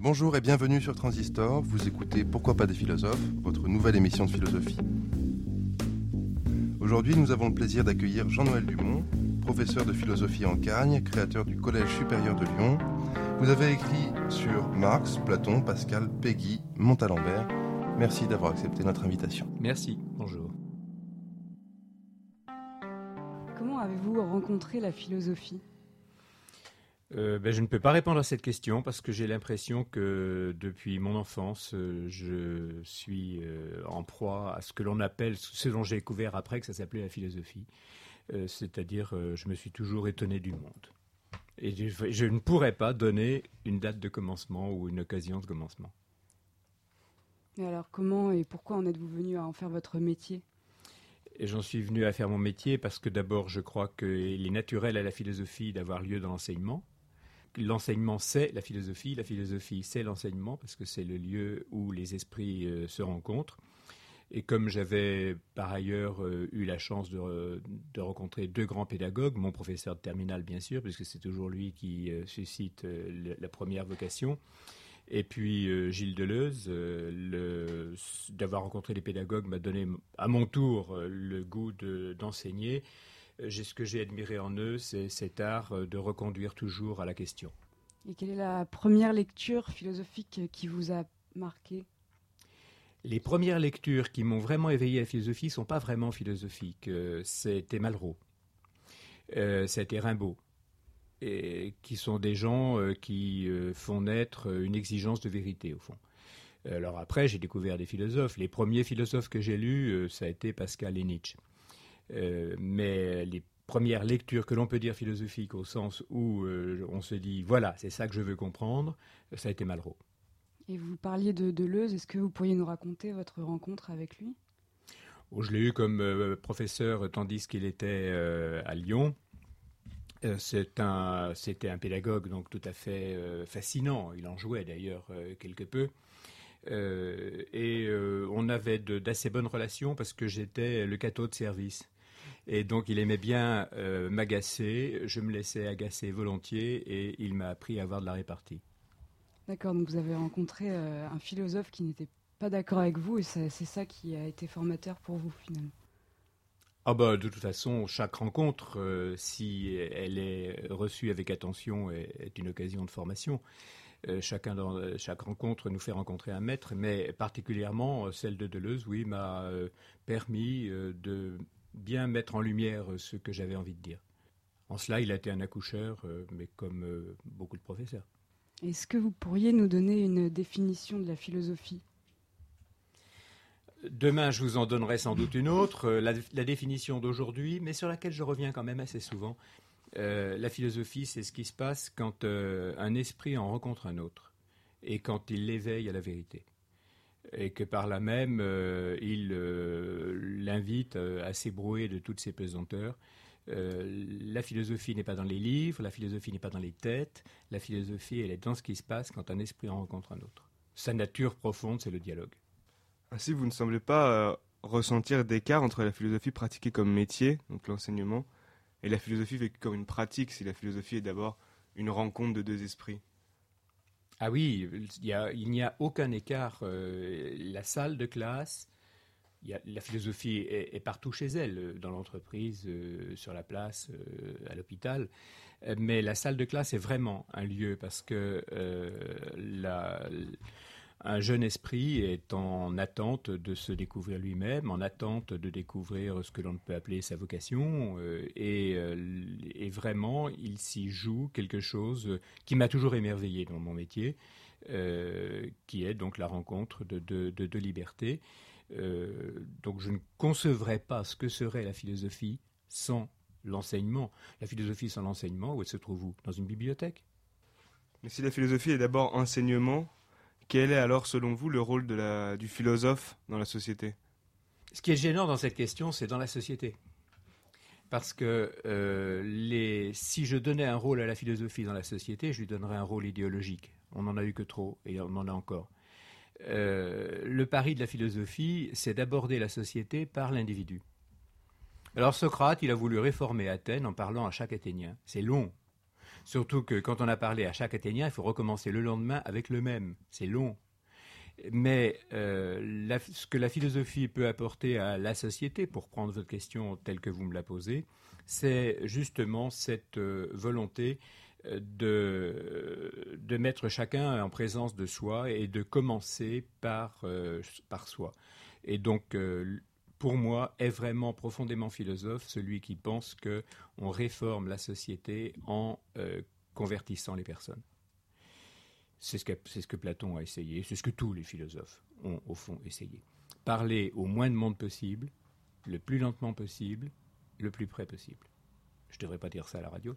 Bonjour et bienvenue sur Transistor. Vous écoutez Pourquoi pas des philosophes, votre nouvelle émission de philosophie. Aujourd'hui, nous avons le plaisir d'accueillir Jean-Noël Dumont, professeur de philosophie en Cagne, créateur du Collège supérieur de Lyon. Vous avez écrit sur Marx, Platon, Pascal, Peggy, Montalembert. Merci d'avoir accepté notre invitation. Merci, bonjour. Comment avez-vous rencontré la philosophie? Euh, ben, je ne peux pas répondre à cette question parce que j'ai l'impression que depuis mon enfance, euh, je suis euh, en proie à ce que l'on appelle, ce dont j'ai découvert après que ça s'appelait la philosophie. C'est-à-dire, je me suis toujours étonné du monde. Et je, je, ne pourrais pas donner une date de commencement ou une occasion de commencement. Mais alors, comment et pourquoi en êtes-vous venu à en faire votre métier? Et j'en suis venu à faire mon métier parce que d'abord, je crois qu'il est naturel à la philosophie d'avoir lieu dans l'enseignement l'enseignement, c'est la philosophie. La philosophie, c'est l'enseignement, parce que c'est le lieu où les esprits euh, se rencontrent. Et comme j'avais par ailleurs euh, eu la chance de, rencontrer deux grands pédagogues, mon professeur de terminale bien sûr, puisque c'est toujours lui qui euh, suscite la première vocation, et puis Gilles Deleuze, d'avoir rencontré les pédagogues m'a donné à mon tour le goût d'enseigner. Ce que j'ai admiré en eux, c'est cet art euh, de reconduire toujours à la question. Et quelle est la première lecture philosophique qui vous a marqué? Les premières lectures qui m'ont vraiment éveillé à la philosophie ne sont pas vraiment philosophiques. Euh, c'était Malraux, c'était Rimbaud, et qui sont des gens qui font naître une exigence de vérité, au fond. Alors après, j'ai découvert des philosophes. Les premiers philosophes que j'ai lus, ça a été Pascal et Nietzsche. Euh, mais les premières lectures que l'on peut dire philosophiques au sens où euh, on se dit voilà, c'est ça que je veux comprendre, ça a été Malraux. Et vous parliez de Deleuze, est-ce que vous pourriez nous raconter votre rencontre avec lui? Oh, Je l'ai eu comme euh, professeur tandis qu'il était à Lyon. c'était un pédagogue donc tout à fait fascinant. Il en jouait d'ailleurs quelque peu. et on avait d'assez bonnes relations parce que j'étais le cateau de service. Et donc il aimait bien euh, m'agacer, je me laissais agacer volontiers et il m'a appris à avoir de la répartie. D'accord, donc vous avez rencontré euh, un philosophe qui n'était pas d'accord avec vous et c'est ça qui a été formateur pour vous finalement? Ah bah, de toute façon, chaque rencontre, euh, si elle est reçue avec attention, est, une occasion de formation. chacun dans, chaque rencontre nous fait rencontrer un maître, mais particulièrement celle de Deleuze, oui, m'a permis de bien mettre en lumière ce que j'avais envie de dire. En cela, il a été un accoucheur, euh, mais comme euh, beaucoup de professeurs. Est-ce que vous pourriez nous donner une définition de la philosophie? Demain, je vous en donnerai sans doute une autre, euh, la, définition d'aujourd'hui, mais sur laquelle je reviens quand même assez souvent. la philosophie, c'est ce qui se passe quand un esprit en rencontre un autre et quand il l'éveille à la vérité et que par là même, euh, il euh, l'invite euh, à s'ébrouer de toutes ses pesanteurs. la philosophie n'est pas dans les livres, la philosophie n'est pas dans les têtes, la philosophie, elle est dans ce qui se passe quand un esprit en rencontre un autre. Sa nature profonde, c'est le dialogue. Ainsi, vous ne semblez pas ressentir d'écart entre la philosophie pratiquée comme métier, donc l'enseignement, et la philosophie vécue comme une pratique, si la philosophie est d'abord une rencontre de deux esprits. Ah oui, il n'y a, aucun écart. Euh, la salle de classe, la philosophie est, partout chez elle, dans l'entreprise, euh, sur la place, euh, à l'hôpital. Mais la salle de classe est vraiment un lieu parce que la, un jeune esprit est en attente de se découvrir lui-même, en attente de découvrir ce que l'on peut appeler sa vocation, euh, euh, et, vraiment, il s'y joue quelque chose qui m'a toujours émerveillé dans mon métier, euh, qui est donc la rencontre de deux libertés. donc je ne concevrais pas ce que serait la philosophie sans l'enseignement. La philosophie sans l'enseignement, où elle se trouve où? Dans une bibliothèque Mais si la philosophie est d'abord enseignement, quel est alors, selon vous, le rôle du philosophe dans la société? Ce qui est gênant dans cette question, c'est dans la société. Parce que euh, si je donnais un rôle à la philosophie dans la société, je lui donnerais un rôle idéologique. On n'en a eu que trop, et on en a encore. Euh, le pari de la philosophie, c'est d'aborder la société par l'individu. Alors Socrate, il a voulu réformer Athènes en parlant à chaque Athénien. C'est long, Surtout que quand on a parlé à chaque Athénien, il faut recommencer le lendemain avec le même. C'est long. Mais euh, ce que la philosophie peut apporter à la société, pour prendre votre question telle que vous me la posez, c'est justement cette euh, volonté euh, de, de, mettre chacun en présence de soi et de commencer par, par soi. Et donc, pour moi, est vraiment profondément philosophe celui qui pense qu'on réforme la société en convertissant les personnes. C'est ce, que, ce que Platon a essayé, c'est ce que tous les philosophes ont au fond essayé. Parler au moins de monde possible, le plus lentement possible, le plus près possible. Je ne devrais pas dire ça à la radio.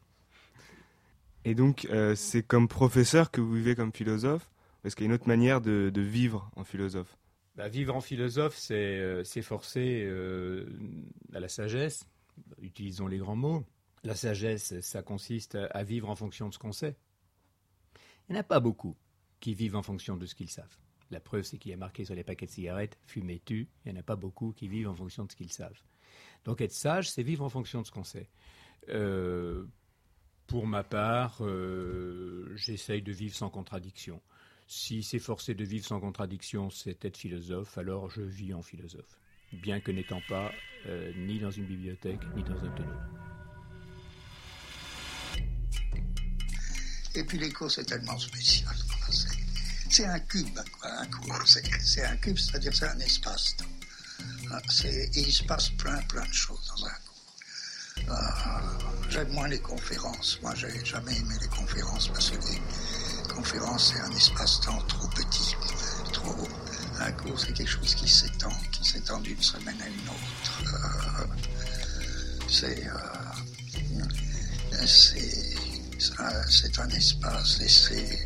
Et donc, euh, c'est comme professeur que vous vivez comme philosophe Parce qu'il y a une autre manière de, vivre en philosophe? Bah, Vivre en philosophe, c'est euh, s'efforcer euh, à la sagesse. Utilisons les grands mots. La sagesse, ça consiste à vivre en fonction de ce qu'on sait. Il n'y en a pas beaucoup qui vivent en fonction de ce qu'ils savent. La preuve, c'est qu'il y a marqué sur les paquets de cigarettes fumer tu. Il n'y en a pas beaucoup qui vivent en fonction de ce qu'ils savent. Donc être sage, c'est vivre en fonction de ce qu'on sait. Euh, pour ma part, j'essaye de vivre sans contradiction. Si forcé de vivre sans contradiction, c'est être philosophe, alors je vis en philosophe, bien que n'étant pas euh, ni dans une bibliothèque, ni dans un tonneau. Et puis l'écho, c'est tellement spécial. C'est un cube, un cours. C'est un cube, c'est-à-dire c'est un espace. Ah, il se passe plein, plein de choses dans un cours. Ah, j'aime moins les conférences. Moi, j'ai jamais aimé les conférences parce que les conférences, c'est un espace-temps trop petit, trop. Un cours, c'est quelque chose qui s'étend, qui s'étend d'une semaine à une autre. Euh, c'est. Euh, c'est un espace et c'est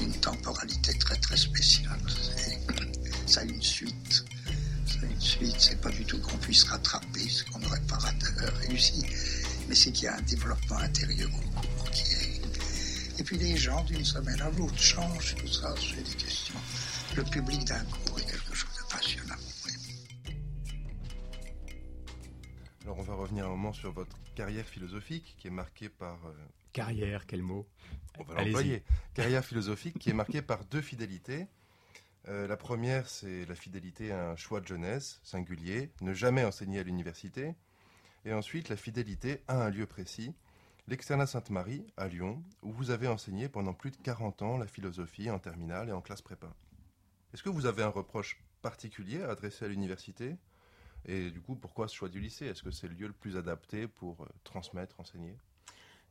une temporalité très très spéciale. Ça a une suite. Ça a une suite. C'est pas du tout qu'on puisse rattraper ce qu'on n'aurait pas réussi, mais c'est qu'il y a un développement intérieur Et puis les gens d'une semaine à l'autre changent, tout ça, c'est des questions. Le public d'un cours est quelque chose de passionnant. Alors on va revenir un moment sur votre carrière philosophique qui est marquée par euh, Carrière, quel mot? On va l'employer. Carrière philosophique qui est marquée par deux fidélités. Euh, la première, c'est la fidélité à un choix de jeunesse singulier, ne jamais enseigner à l'université. Et ensuite, la fidélité à un lieu précis, l'externat Sainte-Marie, à Lyon, où vous avez enseigné pendant plus de 40 ans la philosophie en terminale et en classe prépa. Est-ce que vous avez un reproche particulier à adresser à l'université? Et du coup, pourquoi ce choix du lycée? Est-ce que c'est le lieu le plus adapté pour euh, transmettre, enseigner?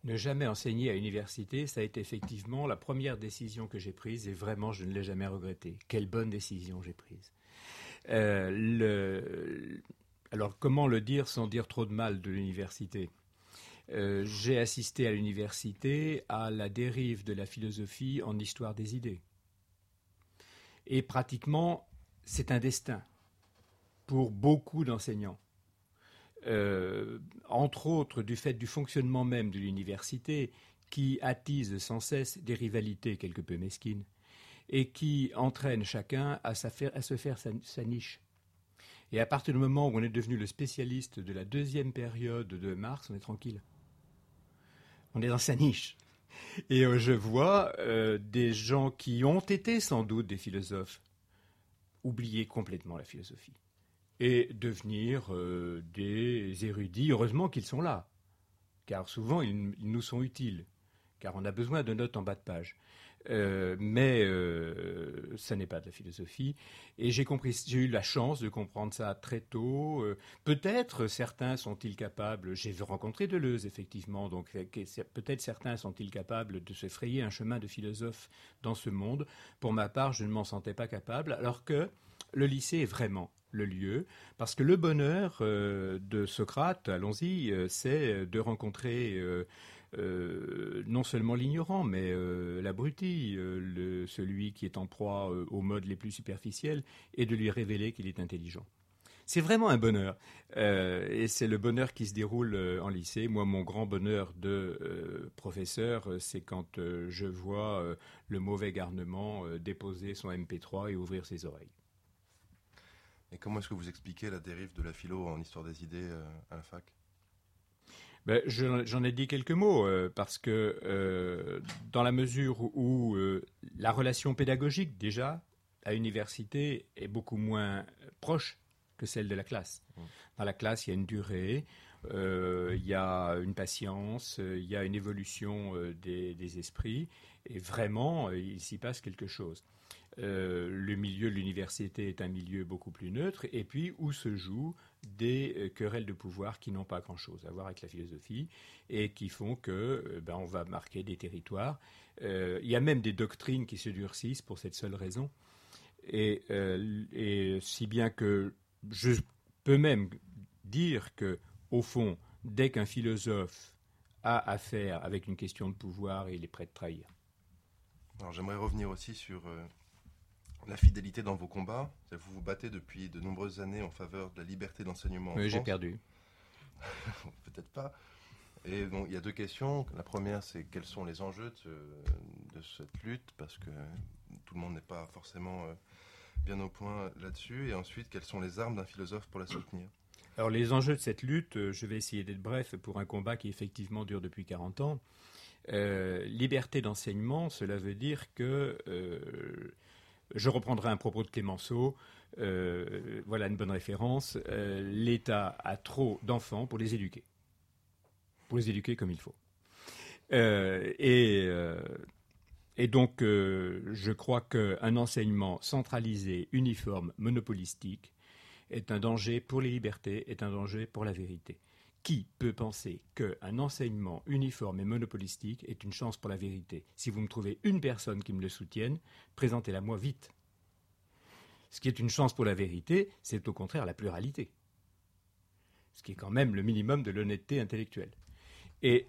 Ne jamais enseigner à l'université, ça a été effectivement la première décision que j'ai prise et vraiment je ne l'ai jamais regretté. Quelle bonne décision j'ai prise. Euh, alors comment le dire sans dire trop de mal de l'université? Euh, J'ai assisté à l'université à la dérive de la philosophie en histoire des idées. Et pratiquement, c'est un destin pour beaucoup d'enseignants. Euh, entre autres du fait du fonctionnement même de l'université, qui attise sans cesse des rivalités quelque peu mesquines, et qui entraîne chacun à, se faire sa, niche. Et à partir du moment où on est devenu le spécialiste de la deuxième période de Marx, on est tranquille. On est dans sa niche. Et euh, je vois euh, des gens qui ont été sans doute des philosophes oublier complètement la philosophie et devenir euh, des érudits. Heureusement qu'ils sont là, car souvent ils, nous sont utiles, car on a besoin de notes en bas de page. Euh, mais euh, ça n'est pas de la philosophie. Et j'ai compris, j'ai eu la chance de comprendre ça très tôt. peut-être certains sont-ils capables. J'ai rencontré Deleuze effectivement, donc peut-être certains sont-ils capables de se frayer un chemin de philosophe dans ce monde. Pour ma part, je ne m'en sentais pas capable, alors que le lycée est vraiment le lieu, parce que le bonheur euh, de Socrate, allons-y, euh, c'est de rencontrer euh, non seulement l'ignorant, mais l'abruti, celui qui est en proie aux modes les plus superficiels, et de lui révéler qu'il est intelligent. C'est vraiment un bonheur. et c'est le bonheur qui se déroule en lycée. Moi, mon grand bonheur de professeur, c'est quand je vois le mauvais garnement déposer son MP3 et ouvrir ses oreilles. Et comment est-ce que vous expliquez la dérive de la philo en histoire des idées euh, à la fac? Ben, J'en ai dit quelques mots euh, parce que euh, dans la mesure où euh, la relation pédagogique déjà à l'université est beaucoup moins proche que celle de la classe. Mmh. Dans la classe, il y a une durée, il y a une patience, il y a une évolution des, des, esprits et vraiment, il s'y passe quelque chose. le milieu de l'université est un milieu beaucoup plus neutre et puis où se joue des euh, querelles de pouvoir qui n'ont pas grand-chose à voir avec la philosophie et qui font que euh, ben, on va marquer des territoires. Euh, il y a même des doctrines qui se durcissent pour cette seule raison. Et, si bien que je peux même dire que, au fond, dès qu'un philosophe a affaire avec une question de pouvoir, il est prêt de trahir. Alors j'aimerais revenir aussi sur la fidélité dans vos combats. Vous vous battez depuis de nombreuses années en faveur de la liberté d'enseignement. Oui, j'ai perdu. Peut-être pas. Et bon, il y a deux questions. La première, c'est quels sont les enjeux de, cette lutte, parce que tout le monde n'est pas forcément euh, bien au point là-dessus. Et ensuite, quelles sont les armes d'un philosophe pour la soutenir? Alors, les enjeux de cette lutte, euh, je vais essayer d'être bref pour un combat qui effectivement dure depuis 40 ans. Euh, liberté d'enseignement, cela veut dire que je reprendrai un propos de Clémenceau. Euh, voilà une bonne référence. Euh, L'État a trop d'enfants pour les éduquer. Pour les éduquer comme il faut. Euh, et, et, donc, je crois qu'un enseignement centralisé, uniforme, monopolistique est un danger pour les libertés, est un danger pour la vérité. Qui peut penser qu'un enseignement uniforme et monopolistique est une chance pour la vérité? Si vous me trouvez une personne qui me le soutienne, présentez-la moi vite. Ce qui est une chance pour la vérité, c'est au contraire la pluralité. Ce qui est quand même le minimum de l'honnêteté intellectuelle. Et,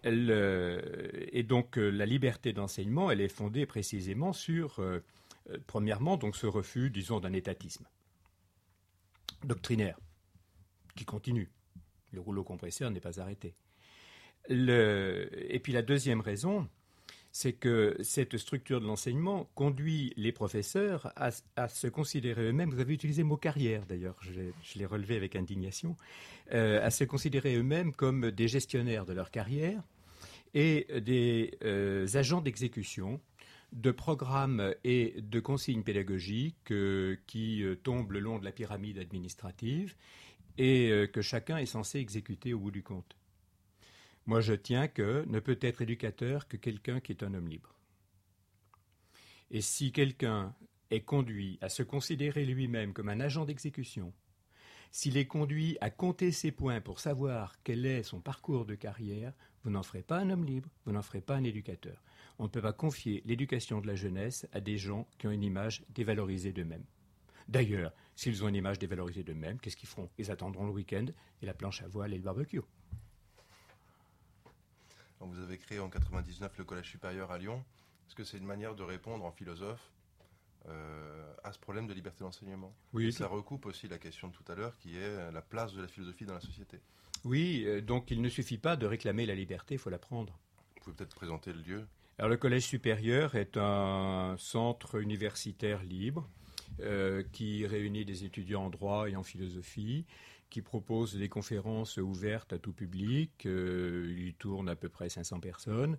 donc euh, la liberté d'enseignement, elle est fondée précisément sur, euh, euh, premièrement, donc ce refus, disons, d'un étatisme doctrinaire qui continue le rouleau compresseur n'est pas arrêté. Et puis la deuxième raison, c'est que cette structure de l'enseignement conduit les professeurs à, se considérer eux-mêmes, vous avez utilisé le mot carrière d'ailleurs, je, l'ai relevé avec indignation, euh, à se considérer eux-mêmes comme des gestionnaires de leur carrière et des euh, agents d'exécution de programmes et de consignes pédagogiques euh, qui tombent le long de la pyramide administrative et euh, que chacun est censé exécuter au bout du compte. Moi, je tiens que ne peut être éducateur que quelqu'un qui est un homme libre. Et si quelqu'un est conduit à se considérer lui-même comme un agent d'exécution, s'il est conduit à compter ses points pour savoir quel est son parcours de carrière, vous n'en ferez pas un homme libre, vous n'en ferez pas un éducateur. On ne peut pas confier l'éducation de la jeunesse à des gens qui ont une image dévalorisée d'eux-mêmes. D'ailleurs, s'ils ont une image dévalorisée d'eux-mêmes, qu'est-ce qu'ils feront? Ils attendront le week-end et la planche à voile et le barbecue. vous avez créé en 99 le Collège supérieur à Lyon. Est-ce que c'est une manière de répondre en philosophe euh, à ce problème de liberté d'enseignement? Oui. ça recoupe aussi la question de tout à l'heure qui est la place de la philosophie dans la société. Oui, euh, donc il ne suffit pas de réclamer la liberté, il faut la prendre. Vous pouvez peut-être présenter le lieu Alors le Collège supérieur est un centre universitaire libre euh, qui réunit des étudiants en droit et en philosophie, qui propose des conférences ouvertes à tout public. Euh, il tourne à peu près 500 personnes.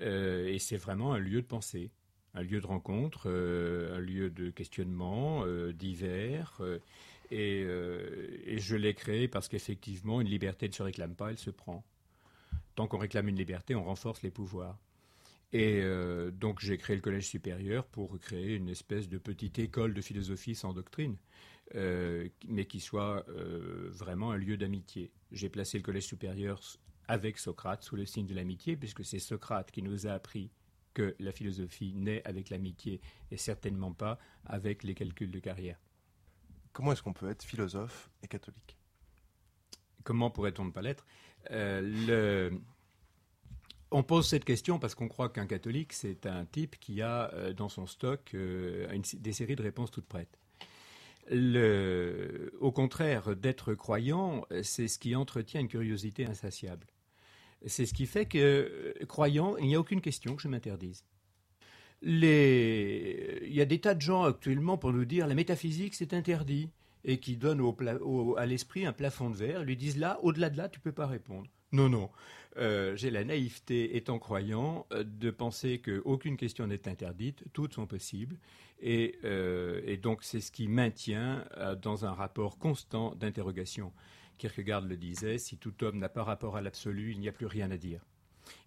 Euh, et c'est vraiment un lieu de pensée, un lieu de rencontre, un lieu de questionnement divers. Et, je l'ai créé parce qu'effectivement, une liberté ne se réclame pas, elle se prend. Tant qu'on réclame une liberté, on renforce les pouvoirs. Et euh, donc j'ai créé le collège supérieur pour créer une espèce de petite école de philosophie sans doctrine, euh, mais qui soit euh, vraiment un lieu d'amitié. J'ai placé le collège supérieur avec Socrate sous le signe de l'amitié, puisque c'est Socrate qui nous a appris que la philosophie naît avec l'amitié et certainement pas avec les calculs de carrière. Comment est-ce qu'on peut être philosophe et catholique? Comment pourrait-on ne pas l'être? Le on pose cette question parce qu'on croit qu'un catholique, c'est un type qui a euh, dans son stock euh, des séries de réponses toutes prêtes. au contraire, d'être croyant, c'est ce qui entretient une curiosité insatiable. C'est ce qui fait que, euh, croyant, il n'y a aucune question que je m'interdise. Il y a des tas de gens actuellement pour nous dire la métaphysique c'est interdit et qui donnent à l'esprit un plafond de verre, lui disent là, au-delà de là, tu ne peux pas répondre. Non, non. Euh, j'ai la naïveté, étant croyant, euh, de penser qu'aucune question n'est interdite, toutes sont possibles. Et, euh, et donc, c'est ce qui maintient dans un rapport constant d'interrogation. Kierkegaard le disait, si tout homme n'a pas rapport à l'absolu, il n'y a plus rien à dire.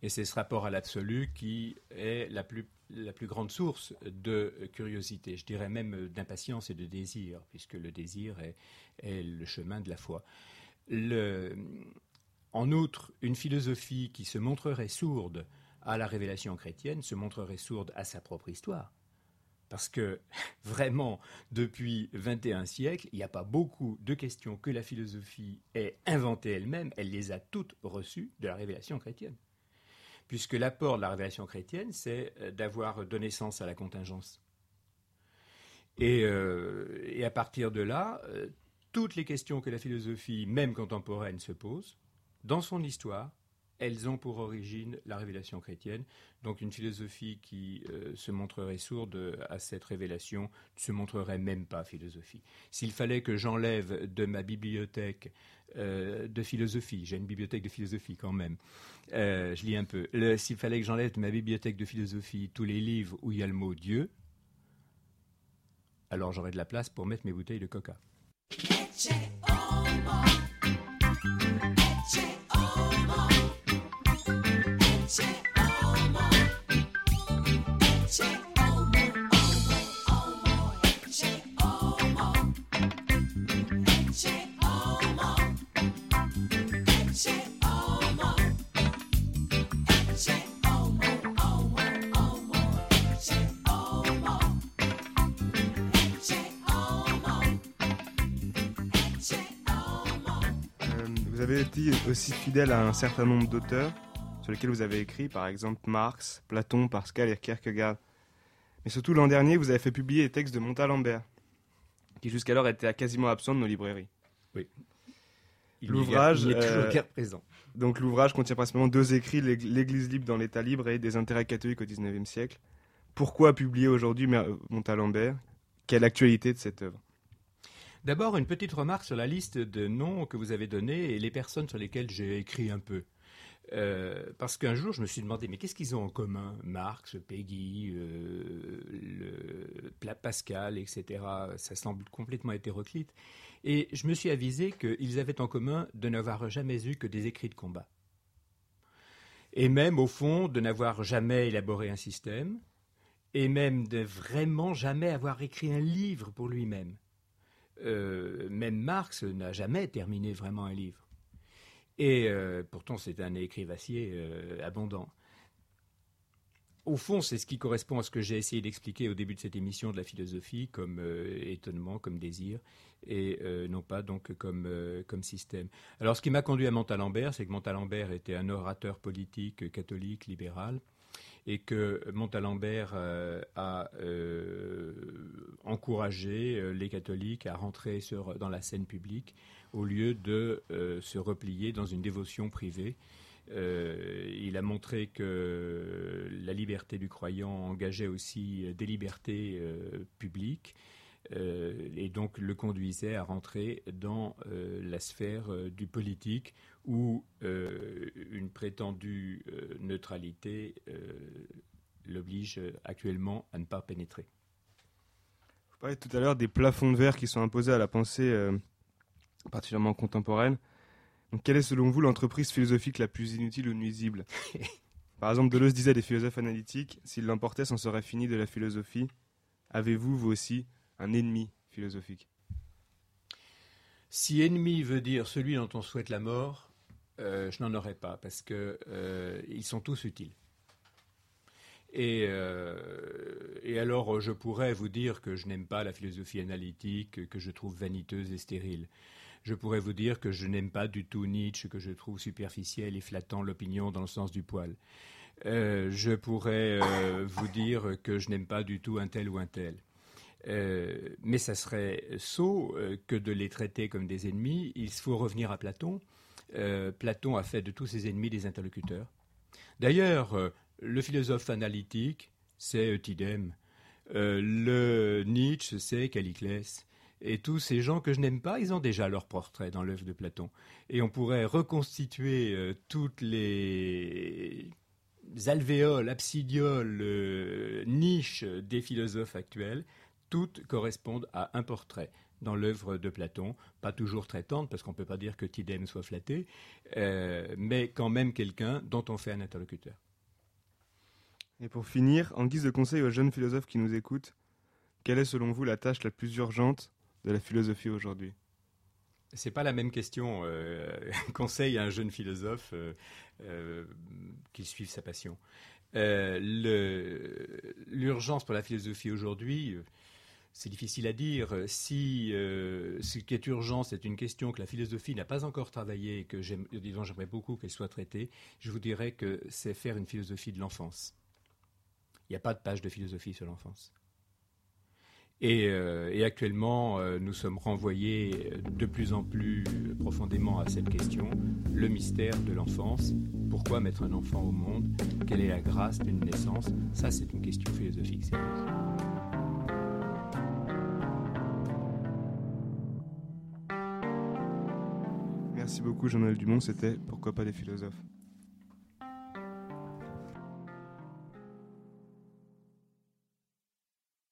Et c'est ce rapport à l'absolu qui est la plus, la plus grande source de curiosité, je dirais même d'impatience et de désir, puisque le désir est, le chemin de la foi. En outre, une philosophie qui se montrerait sourde à la révélation chrétienne se montrerait sourde à sa propre histoire. Parce que vraiment, depuis 21 siècles, il n'y a pas beaucoup de questions que la philosophie ait inventées elle-même, elle les a toutes reçues de la révélation chrétienne. Puisque l'apport de la révélation chrétienne, c'est euh, d'avoir donné sens à la contingence. Et, euh, à partir de là, euh, toutes les questions que la philosophie, même contemporaine, se pose, dans son histoire, elles ont pour origine la révélation chrétienne. Donc une philosophie qui euh, se montrerait sourde à cette révélation ne se montrerait même pas philosophie. S'il fallait que j'enlève de ma bibliothèque euh, de philosophie, j'ai une bibliothèque de philosophie quand même, euh, je lis un peu, s'il fallait que j'enlève de ma bibliothèque de philosophie tous les livres où il y a le mot Dieu, alors j'aurais de la place pour mettre mes bouteilles de coca. Aussi fidèle à un certain nombre d'auteurs sur lesquels vous avez écrit, par exemple Marx, Platon, Pascal et Kierkegaard. Mais surtout l'an dernier, vous avez fait publier les textes de Montalembert, qui jusqu'alors étaient quasiment absents de nos librairies. Oui. L'ouvrage est toujours euh, présent. Donc l'ouvrage contient principalement deux écrits, l'Église libre dans l'État libre et des intérêts catholiques au XIXe siècle. Pourquoi publier aujourd'hui Montalembert Quelle actualité de cette œuvre? D'abord, une petite remarque sur la liste de noms que vous avez donnés et les personnes sur lesquelles j'ai écrit un peu. Euh, parce qu'un jour, je me suis demandé, mais qu'est-ce qu'ils ont en commun? Marx, Peggy, euh, Pascal, etc. Ça semble complètement hétéroclite. Et je me suis avisé qu'ils avaient en commun de n'avoir jamais eu que des écrits de combat. Et même, au fond, de n'avoir jamais élaboré un système, et même de vraiment jamais avoir écrit un livre pour lui-même. Euh, même Marx n'a jamais terminé vraiment un livre. Et euh, pourtant, c'est un écrivassier euh, abondant. Au fond, c'est ce qui correspond à ce que j'ai essayé d'expliquer au début de cette émission de la philosophie comme étonnement, comme désir, et non pas donc comme, comme système. Alors, ce qui m'a conduit à Montalembert, c'est que Montalembert était un orateur politique catholique libéral et que Montalembert euh, a euh, encouragé euh, les catholiques à rentrer dans la scène publique au lieu de se replier dans une dévotion privée. il a montré que la liberté du croyant engageait aussi des libertés publiques et donc le conduisait à rentrer dans la sphère du politique où euh, une prétendue euh, neutralité euh, l'oblige actuellement à ne pas pénétrer. Vous parliez tout à l'heure des plafonds de verre qui sont imposés à la pensée particulièrement contemporaine. Donc, quelle est selon vous l'entreprise philosophique la plus inutile ou nuisible? Par exemple, Deleuze disait des philosophes analytiques, s'ils l'emportaient, c'en serait fini de la philosophie. Avez-vous, vous aussi, un ennemi philosophique Si ennemi veut dire celui dont on souhaite la mort, euh, je n'en aurais pas parce qu'ils euh, sont tous utiles. Et, euh, et, alors, je pourrais vous dire que je n'aime pas la philosophie analytique, que je trouve vaniteuse et stérile. Je pourrais vous dire que je n'aime pas du tout Nietzsche, que je trouve superficiel et flattant l'opinion dans le sens du poil. je pourrais vous dire que je n'aime pas du tout un tel ou un tel. Mais ça serait sot que de les traiter comme des ennemis. Il faut revenir à Platon. Euh, Platon a fait de tous ses ennemis des interlocuteurs. D'ailleurs, euh, le philosophe analytique, c'est Eutydème. Euh, le Nietzsche, c'est Caliclès. Et tous ces gens que je n'aime pas, ils ont déjà leur portrait dans l'œuvre de Platon. Et on pourrait reconstituer euh, toutes les alvéoles, absidioles, euh, niches des philosophes actuels. Toutes correspondent à un portrait dans l'œuvre de Platon, pas toujours très tendre, parce qu'on ne peut pas dire que Tidem soit flatté, euh, mais quand même quelqu'un dont on fait un interlocuteur. Et pour finir, en guise de conseil aux jeunes philosophes qui nous écoutent, quelle est selon vous la tâche la plus urgente de la philosophie aujourd'hui? C'est pas la même question. Euh, conseil à un jeune philosophe euh, euh, qu'il suive sa passion. L'urgence pour la philosophie aujourd'hui, c'est difficile à dire. Si ce qui est urgent, c'est une question que la philosophie n'a pas encore travaillée et que j'aimerais beaucoup qu'elle soit traitée, je vous dirais que c'est faire une philosophie de l'enfance. Il n'y a pas de page de philosophie sur l'enfance. Et, euh, actuellement, euh, nous sommes renvoyés de plus en plus profondément à cette question, le mystère de l'enfance. Pourquoi mettre un enfant au monde? Quelle est la grâce d'une naissance? Ça, c'est une question philosophique sérieuse. Merci beaucoup Jean-Noël Dumont, c'était Pourquoi pas des philosophes?